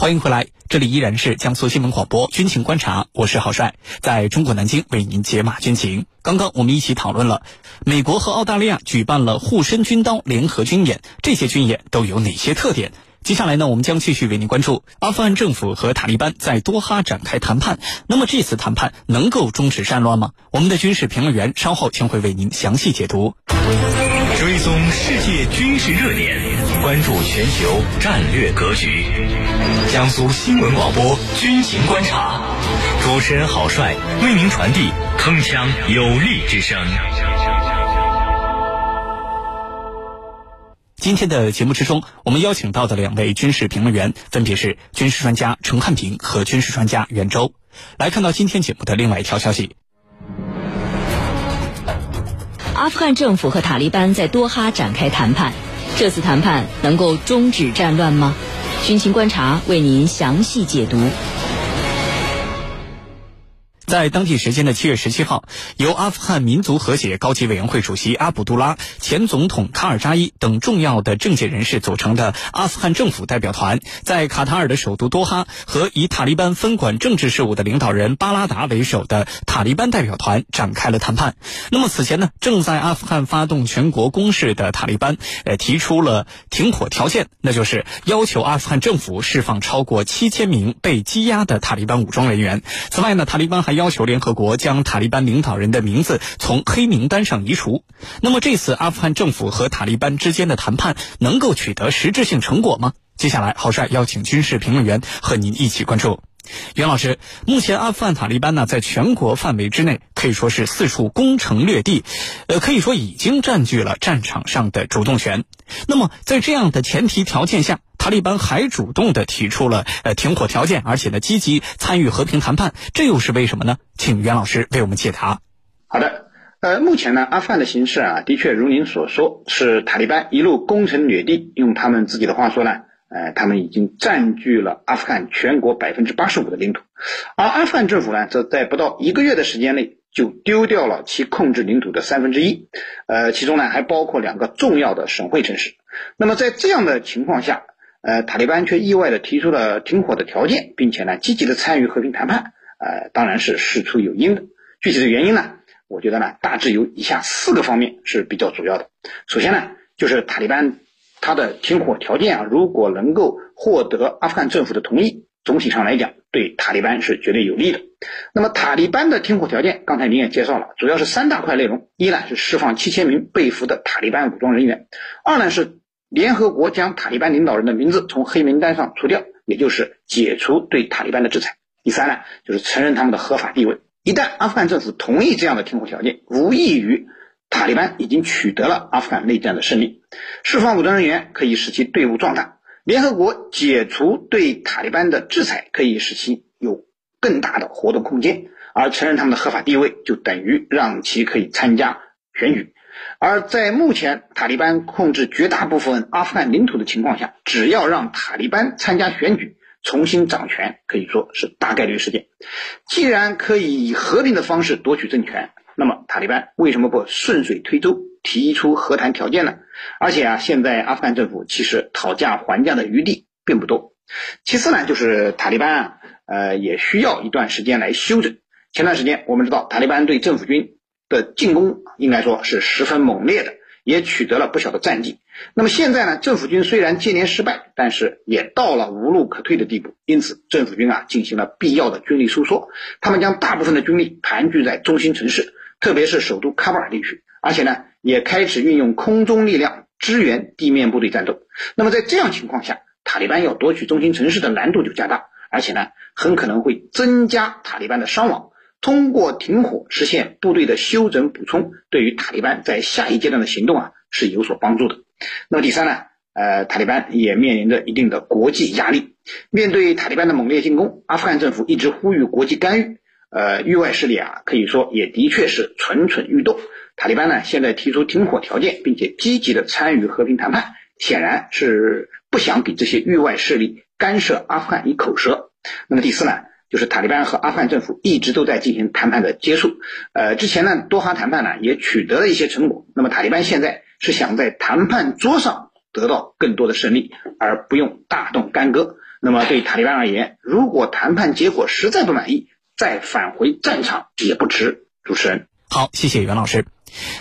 欢迎回来，这里依然是江苏新闻广播军情观察，我是郝帅，在中国南京为您解码军情。刚刚我们一起讨论了美国和澳大利亚举办了护身军刀联合军演，这些军演都有哪些特点？接下来呢，我们将继续为您关注阿富汗政府和塔利班在多哈展开谈判。那么这次谈判能够终止战乱吗？我们的军事评论员稍后将会为您详细解读。追踪世界军事热点，关注全球战略格局。江苏新闻广播军情观察，主持人郝帅为您传递铿锵有力之声。今天的节目之中，我们邀请到的两位军事评论员分别是军事专家陈汉平和军事专家袁周。来看到今天节目的另外一条消息。阿富汗政府和塔利班在多哈展开谈判，这次谈判能够终止战乱吗？军情观察为您详细解读。在当地时间的七月十七号，由阿富汗民族和解高级委员会主席阿卜杜拉、前总统卡尔扎伊等重要的政界人士组成的阿富汗政府代表团，在卡塔尔的首都多哈和以塔利班分管政治事务的领导人巴拉达为首的塔利班代表团展开了谈判。那么此前呢，正在阿富汗发动全国攻势的塔利班，呃，提出了停火条件，那就是要求阿富汗政府释放超过七千名被羁押的塔利班武装人员。此外呢，塔利班还要要求联合国将塔利班领导人的名字从黑名单上移除。那么这次阿富汗政府和塔利班之间的谈判能够取得实质性成果吗？接下来，郝帅邀请军事评论员和您一起关注。袁老师，目前阿富汗塔利班呢，在全国范围之内可以说是四处攻城略地，呃，可以说已经占据了战场上的主动权。那么在这样的前提条件下，塔利班还主动的提出了呃停火条件，而且呢积极参与和平谈判，这又是为什么呢？请袁老师为我们解答。好的，呃，目前呢，阿富汗的形势啊，的确如您所说，是塔利班一路攻城略地，用他们自己的话说呢，呃，他们已经占据了阿富汗全国百分之八十五的领土，而阿富汗政府呢，则在不到一个月的时间内就丢掉了其控制领土的三分之一，呃，其中呢还包括两个重要的省会城市。那么在这样的情况下，呃，塔利班却意外的提出了停火的条件，并且呢，积极的参与和平谈判，呃，当然是事出有因的。具体的原因呢，我觉得呢，大致有以下四个方面是比较主要的。首先呢，就是塔利班他的停火条件啊，如果能够获得阿富汗政府的同意，总体上来讲，对塔利班是绝对有利的。那么塔利班的停火条件，刚才您也介绍了，主要是三大块内容：一呢是释放七千名被俘的塔利班武装人员；二呢是联合国将塔利班领导人的名字从黑名单上除掉，也就是解除对塔利班的制裁。第三呢，就是承认他们的合法地位。一旦阿富汗政府同意这样的停火条件，无异于塔利班已经取得了阿富汗内战的胜利。释放武装人员可以使其队伍壮大，联合国解除对塔利班的制裁可以使其有更大的活动空间，而承认他们的合法地位就等于让其可以参加选举。而在目前塔利班控制绝大部分阿富汗领土的情况下，只要让塔利班参加选举，重新掌权，可以说是大概率事件。既然可以以和平的方式夺取政权，那么塔利班为什么不顺水推舟提出和谈条件呢？而且啊，现在阿富汗政府其实讨价还价的余地并不多。其次呢，就是塔利班啊，呃，也需要一段时间来休整。前段时间我们知道，塔利班对政府军。的进攻应该说是十分猛烈的，也取得了不小的战绩。那么现在呢，政府军虽然接连失败，但是也到了无路可退的地步。因此，政府军啊进行了必要的军力收缩，他们将大部分的军力盘踞在中心城市，特别是首都喀布尔地区，而且呢，也开始运用空中力量支援地面部队战斗。那么在这样情况下，塔利班要夺取中心城市的难度就加大，而且呢，很可能会增加塔利班的伤亡。通过停火实现部队的休整补充，对于塔利班在下一阶段的行动啊是有所帮助的。那么第三呢，呃，塔利班也面临着一定的国际压力。面对塔利班的猛烈进攻，阿富汗政府一直呼吁国际干预。呃，域外势力啊，可以说也的确是蠢蠢欲动。塔利班呢现在提出停火条件，并且积极的参与和平谈判，显然是不想给这些域外势力干涉阿富汗一口舌。那么第四呢？就是塔利班和阿富汗政府一直都在进行谈判的接触，呃，之前呢多哈谈判呢也取得了一些成果。那么塔利班现在是想在谈判桌上得到更多的胜利，而不用大动干戈。那么对塔利班而言，如果谈判结果实在不满意，再返回战场也不迟。主持人，好，谢谢袁老师。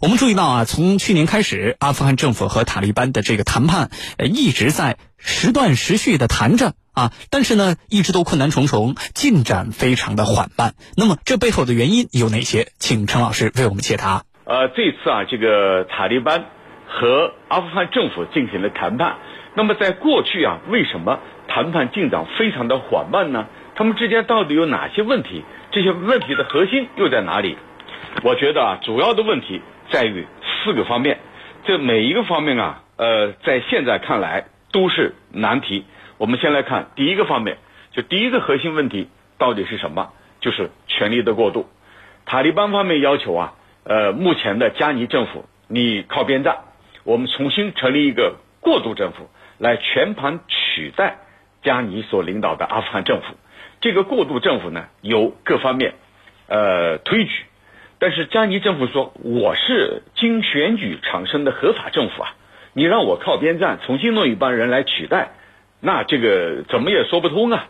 我们注意到啊，从去年开始，阿富汗政府和塔利班的这个谈判，呃，一直在时断时续的谈着啊，但是呢，一直都困难重重，进展非常的缓慢。那么这背后的原因有哪些？请陈老师为我们解答。呃，这次啊，这个塔利班和阿富汗政府进行了谈判。那么在过去啊，为什么谈判进展非常的缓慢呢？他们之间到底有哪些问题？这些问题的核心又在哪里？我觉得啊，主要的问题在于四个方面，这每一个方面啊，呃，在现在看来都是难题。我们先来看第一个方面，就第一个核心问题到底是什么？就是权力的过渡。塔利班方面要求啊，呃，目前的加尼政府你靠边站，我们重新成立一个过渡政府，来全盘取代加尼所领导的阿富汗政府。这个过渡政府呢，由各方面呃推举。但是加尼政府说我是经选举产生的合法政府啊，你让我靠边站，重新弄一帮人来取代，那这个怎么也说不通啊。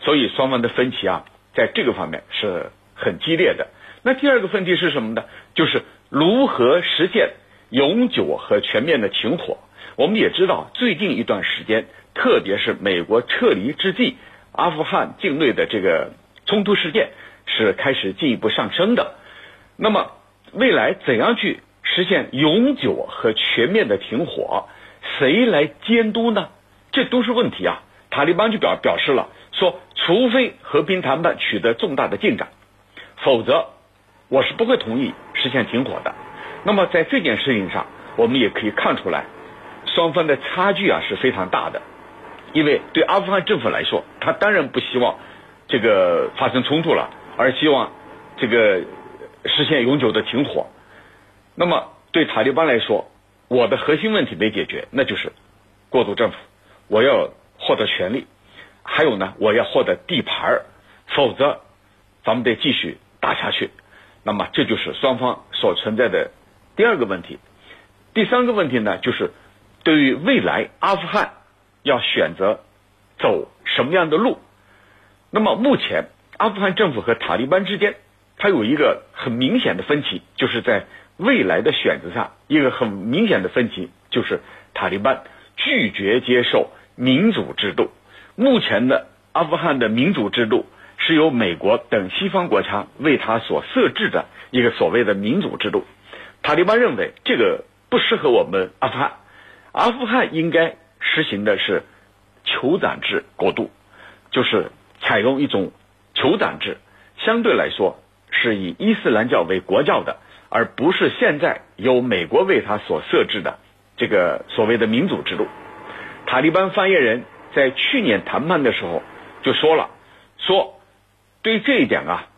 所以双方的分歧啊，在这个方面是很激烈的。那第二个问题是什么呢？就是如何实现永久和全面的停火。我们也知道，最近一段时间，特别是美国撤离之际，阿富汗境内的这个冲突事件是开始进一步上升的。那么，未来怎样去实现永久和全面的停火？谁来监督呢？这都是问题啊！塔利班就表表示了，说除非和平谈判取得重大的进展，否则我是不会同意实现停火的。那么在这件事情上，我们也可以看出来，双方的差距啊是非常大的。因为对阿富汗政府来说，他当然不希望这个发生冲突了，而希望这个。实现永久的停火，那么对塔利班来说，我的核心问题没解决，那就是过渡政府，我要获得权利，还有呢，我要获得地盘儿，否则咱们得继续打下去。那么这就是双方所存在的第二个问题。第三个问题呢，就是对于未来阿富汗要选择走什么样的路。那么目前阿富汗政府和塔利班之间。它有一个很明显的分歧，就是在未来的选择上，一个很明显的分歧就是塔利班拒绝接受民主制度。目前的阿富汗的民主制度是由美国等西方国家为他所设置的一个所谓的民主制度。塔利班认为这个不适合我们阿富汗，阿富汗应该实行的是酋长制国度，就是采用一种酋长制，相对来说。是以伊斯兰教为国教的，而不是现在由美国为他所设置的这个所谓的民主制度。塔利班发言人在去年谈判的时候就说了，说对这一点啊，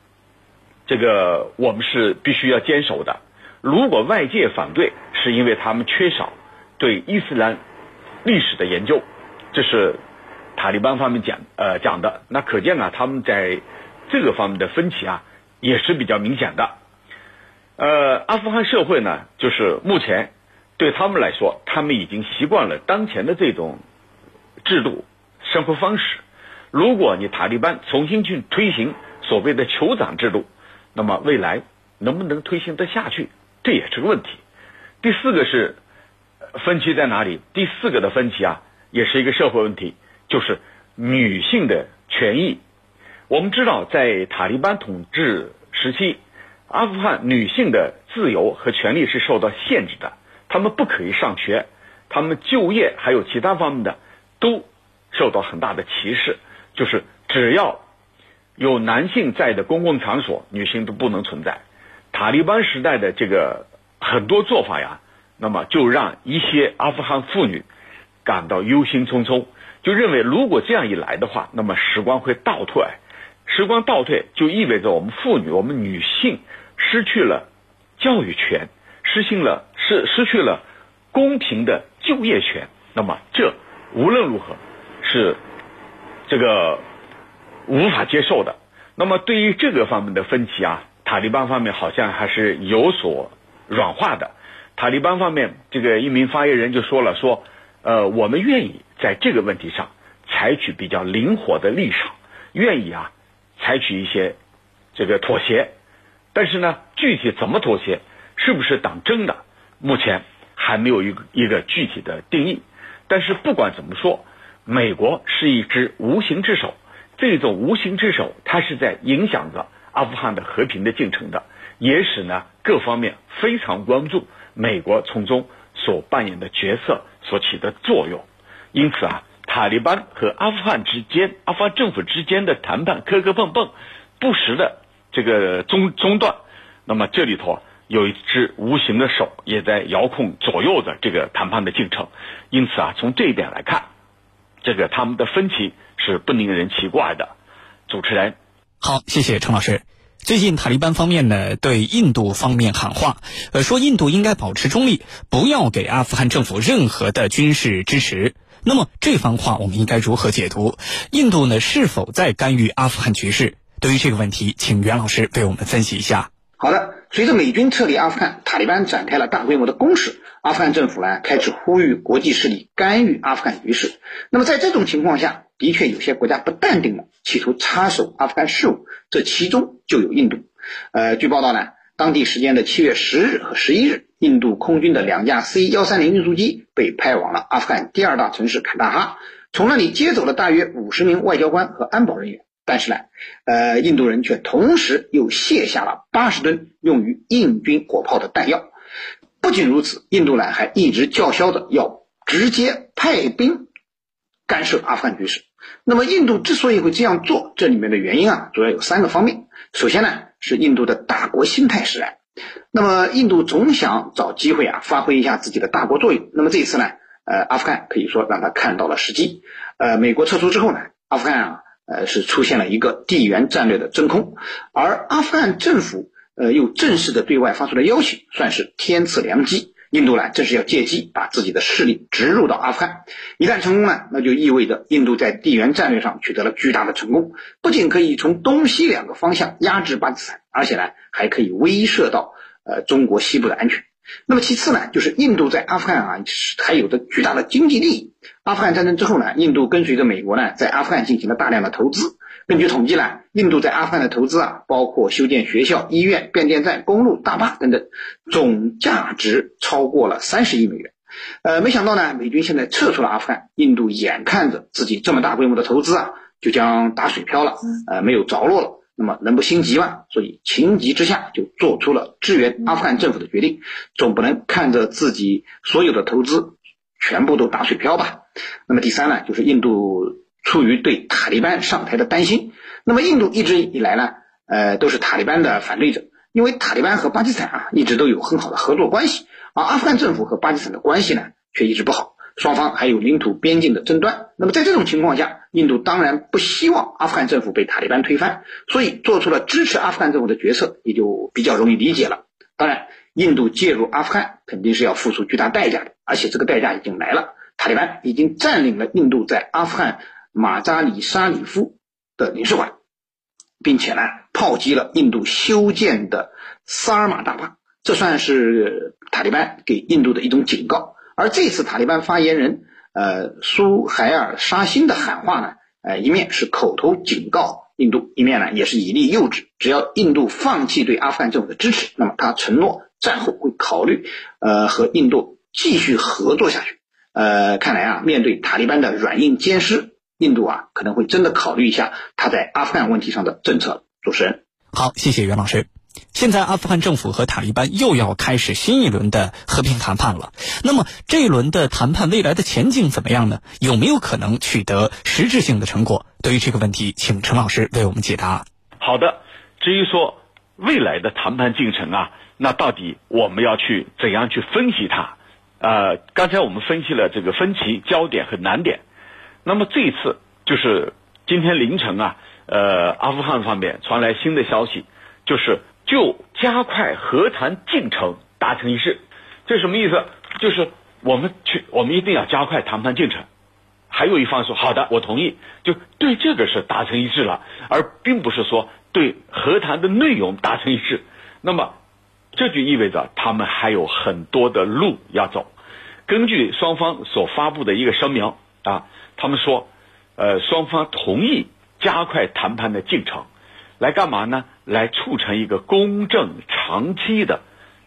这个我们是必须要坚守的。如果外界反对，是因为他们缺少对伊斯兰历史的研究，这是塔利班方面讲呃讲的。那可见啊，他们在这个方面的分歧啊。也是比较明显的，呃，阿富汗社会呢，就是目前对他们来说，他们已经习惯了当前的这种制度生活方式。如果你塔利班重新去推行所谓的酋长制度，那么未来能不能推行得下去，这也是个问题。第四个是分歧在哪里？第四个的分歧啊，也是一个社会问题，就是女性的权益。我们知道，在塔利班统治时期，阿富汗女性的自由和权利是受到限制的。她们不可以上学，她们就业还有其他方面的都受到很大的歧视。就是只要有男性在的公共场所，女性都不能存在。塔利班时代的这个很多做法呀，那么就让一些阿富汗妇女感到忧心忡忡，就认为如果这样一来的话，那么时光会倒退。时光倒退，就意味着我们妇女、我们女性失去了教育权，失去了失失去了公平的就业权。那么，这无论如何是这个无法接受的。那么，对于这个方面的分歧啊，塔利班方面好像还是有所软化的。塔利班方面，这个一名发言人就说了：“说，呃，我们愿意在这个问题上采取比较灵活的立场，愿意啊采取一些这个妥协。但是呢，具体怎么妥协，是不是党争的，目前还没有一个一个具体的定义。但是不管怎么说，美国是一只无形之手，这种无形之手，它是在影响着阿富汗的和平的进程的，也使呢各方面非常关注美国从中所扮演的角色所起的作用。因此啊，塔利班和阿富汗之间、阿富汗政府之间的谈判磕磕碰碰，不时的这个中中断。那么这里头有一只无形的手也在遥控左右着这个谈判的进程。因此啊，从这一点来看，这个他们的分歧是不令人奇怪的。主持人，好，谢谢陈老师。最近塔利班方面呢对印度方面喊话，呃，说印度应该保持中立，不要给阿富汗政府任何的军事支持。那么这番话我们应该如何解读？印度呢是否在干预阿富汗局势？对于这个问题，请袁老师为我们分析一下。好的，随着美军撤离阿富汗，塔利班展开了大规模的攻势，阿富汗政府呢开始呼吁国际势力干预阿富汗局势。那么在这种情况下，的确有些国家不淡定了，企图插手阿富汗事务，这其中就有印度。呃，据报道呢。当地时间的七月十日和十一日，印度空军的两架 C 幺三零运输机被派往了阿富汗第二大城市坎大哈，从那里接走了大约五十名外交官和安保人员。但是呢，呃，印度人却同时又卸下了八十吨用于印军火炮的弹药。不仅如此，印度呢还一直叫嚣着要直接派兵干涉阿富汗局势。那么，印度之所以会这样做，这里面的原因啊，主要有三个方面。首先呢。是印度的大国心态使然，那么印度总想找机会啊，发挥一下自己的大国作用。那么这一次呢，呃，阿富汗可以说让他看到了时机。呃，美国撤出之后呢，阿富汗啊，呃，是出现了一个地缘战略的真空，而阿富汗政府呃又正式的对外发出了邀请，算是天赐良机。印度呢，正是要借机把自己的势力植入到阿富汗。一旦成功呢，那就意味着印度在地缘战略上取得了巨大的成功，不仅可以从东西两个方向压制巴基斯坦，而且呢，还可以威慑到呃中国西部的安全。那么其次呢，就是印度在阿富汗啊还有着巨大的经济利益。阿富汗战争之后呢，印度跟随着美国呢，在阿富汗进行了大量的投资。根据统计呢，印度在阿富汗的投资啊，包括修建学校、医院、变电站、公路、大坝等等，总价值超过了三十亿美元。呃，没想到呢，美军现在撤出了阿富汗，印度眼看着自己这么大规模的投资啊，就将打水漂了，呃，没有着落了。那么人不心急嘛，所以情急之下就做出了支援阿富汗政府的决定。总不能看着自己所有的投资全部都打水漂吧？那么第三呢，就是印度。出于对塔利班上台的担心，那么印度一直以来呢，呃，都是塔利班的反对者，因为塔利班和巴基斯坦啊一直都有很好的合作关系，而阿富汗政府和巴基斯坦的关系呢却一直不好，双方还有领土边境的争端。那么在这种情况下，印度当然不希望阿富汗政府被塔利班推翻，所以做出了支持阿富汗政府的决策，也就比较容易理解了。当然，印度介入阿富汗肯定是要付出巨大代价的，而且这个代价已经来了，塔利班已经占领了印度在阿富汗。马扎里沙里夫的领事馆，并且呢炮击了印度修建的萨尔马大坝，这算是塔利班给印度的一种警告。而这次塔利班发言人呃苏海尔沙欣的喊话呢，呃一面是口头警告印度，一面呢也是以利诱之，只要印度放弃对阿富汗政府的支持，那么他承诺战后会考虑呃和印度继续合作下去。呃，看来啊面对塔利班的软硬兼施。印度啊，可能会真的考虑一下他在阿富汗问题上的政策。主持人，好，谢谢袁老师。现在阿富汗政府和塔利班又要开始新一轮的和平谈判了。那么这一轮的谈判未来的前景怎么样呢？有没有可能取得实质性的成果？对于这个问题，请陈老师为我们解答。好的，至于说未来的谈判进程啊，那到底我们要去怎样去分析它？呃，刚才我们分析了这个分歧焦点和难点。那么这一次就是今天凌晨啊，呃，阿富汗方面传来新的消息，就是就加快和谈进程达成一致。这什么意思？就是我们去，我们一定要加快谈判进程。还有一方说好的，我同意，就对这个是达成一致了，而并不是说对和谈的内容达成一致。那么这就意味着他们还有很多的路要走。根据双方所发布的一个声明啊。他们说，呃，双方同意加快谈判的进程，来干嘛呢？来促成一个公正、长期的、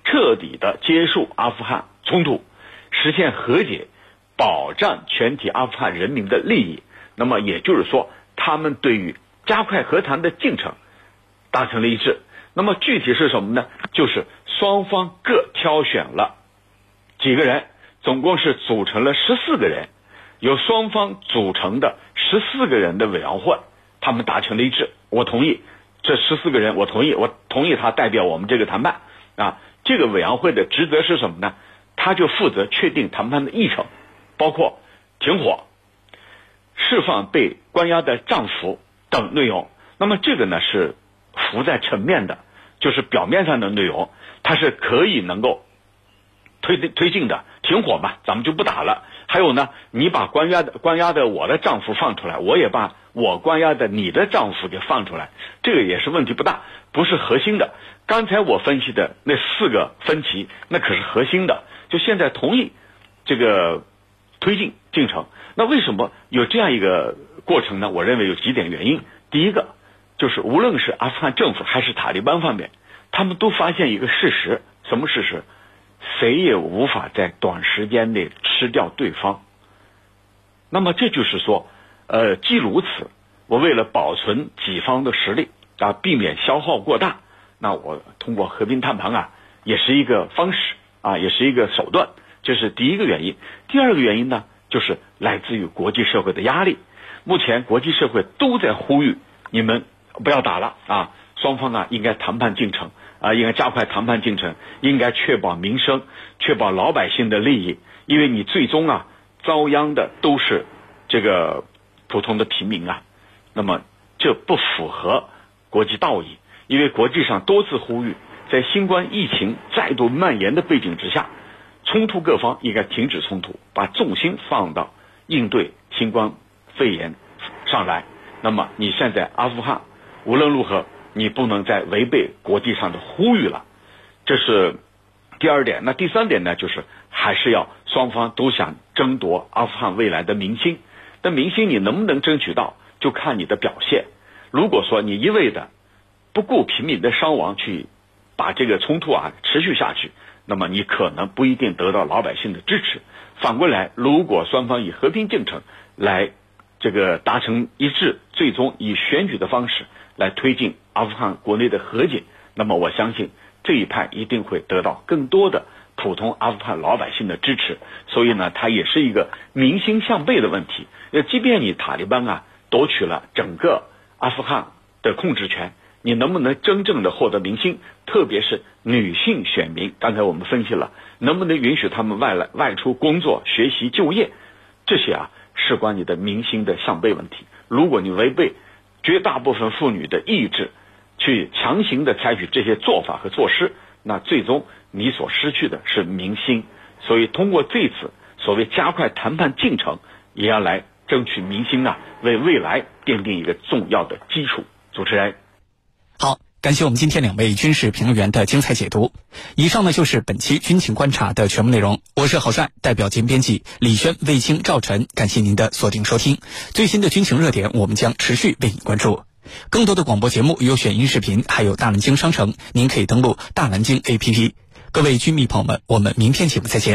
彻底的结束阿富汗冲突，实现和解，保障全体阿富汗人民的利益。那么也就是说，他们对于加快和谈的进程达成了一致。那么具体是什么呢？就是双方各挑选了几个人，总共是组成了十四个人，由双方组成的十四个人的委员会，他们达成了一致。我同意这十四个人，我同意，我同意他代表我们这个谈判啊。这个委员会的职责是什么呢？他就负责确定谈判的议程，包括停火、释放被关押的丈夫等内容。那么这个呢是浮在层面的。就是表面上的内容，它是可以能够推推进的，停火嘛，咱们就不打了。还有呢，你把关押的关押的我的丈夫放出来，我也把我关押的你的丈夫给放出来，这个也是问题不大，不是核心的。刚才我分析的那四个分歧，那可是核心的。就现在同意这个推进进程，那为什么有这样一个过程呢？我认为有几点原因。第一个。就是无论是阿富汗政府还是塔利班方面，他们都发现一个事实，什么事实？谁也无法在短时间内吃掉对方。那么这就是说，呃，既如此，我为了保存己方的实力啊，避免消耗过大，那我通过和平谈判啊，也是一个方式啊，也是一个手段。这是第一个原因。第二个原因呢，就是来自于国际社会的压力。目前国际社会都在呼吁你们。不要打了啊！双方啊，应该谈判进程啊，应该加快谈判进程，应该确保民生，确保老百姓的利益。因为你最终啊，遭殃的都是这个普通的平民啊。那么这不符合国际道义，因为国际上多次呼吁，在新冠疫情再度蔓延的背景之下，冲突各方应该停止冲突，把重心放到应对新冠肺炎上来。那么你现在阿富汗。无论如何，你不能再违背国际上的呼吁了，这是第二点。那第三点呢？就是还是要双方都想争夺阿富汗未来的民心。那民心你能不能争取到，就看你的表现。如果说你一味的不顾平民的伤亡去把这个冲突啊持续下去，那么你可能不一定得到老百姓的支持。反过来，如果双方以和平进程来这个达成一致，最终以选举的方式。来推进阿富汗国内的和解，那么我相信这一派一定会得到更多的普通阿富汗老百姓的支持。所以呢，它也是一个民心向背的问题。呃，即便你塔利班啊夺取了整个阿富汗的控制权，你能不能真正的获得民心？特别是女性选民，刚才我们分析了，能不能允许他们外来外出工作、学习、就业？这些啊，事关你的民心的向背问题。如果你违背，绝大部分妇女的意志，去强行的采取这些做法和措施，那最终你所失去的是民心。所以通过这次所谓加快谈判进程，也要来争取民心啊，为未来奠定一个重要的基础。主持人，好，感谢我们今天两位军事评论员的精彩解读。以上呢就是本期军情观察的全部内容。我是郝帅，代表兼编辑李轩、卫青、赵晨，感谢您的锁定收听。最新的军情热点，我们将持续为您关注。更多的广播节目、有选音视频，还有大南京商城，您可以登录大南京 APP。各位军迷朋友们，我们明天节目再见。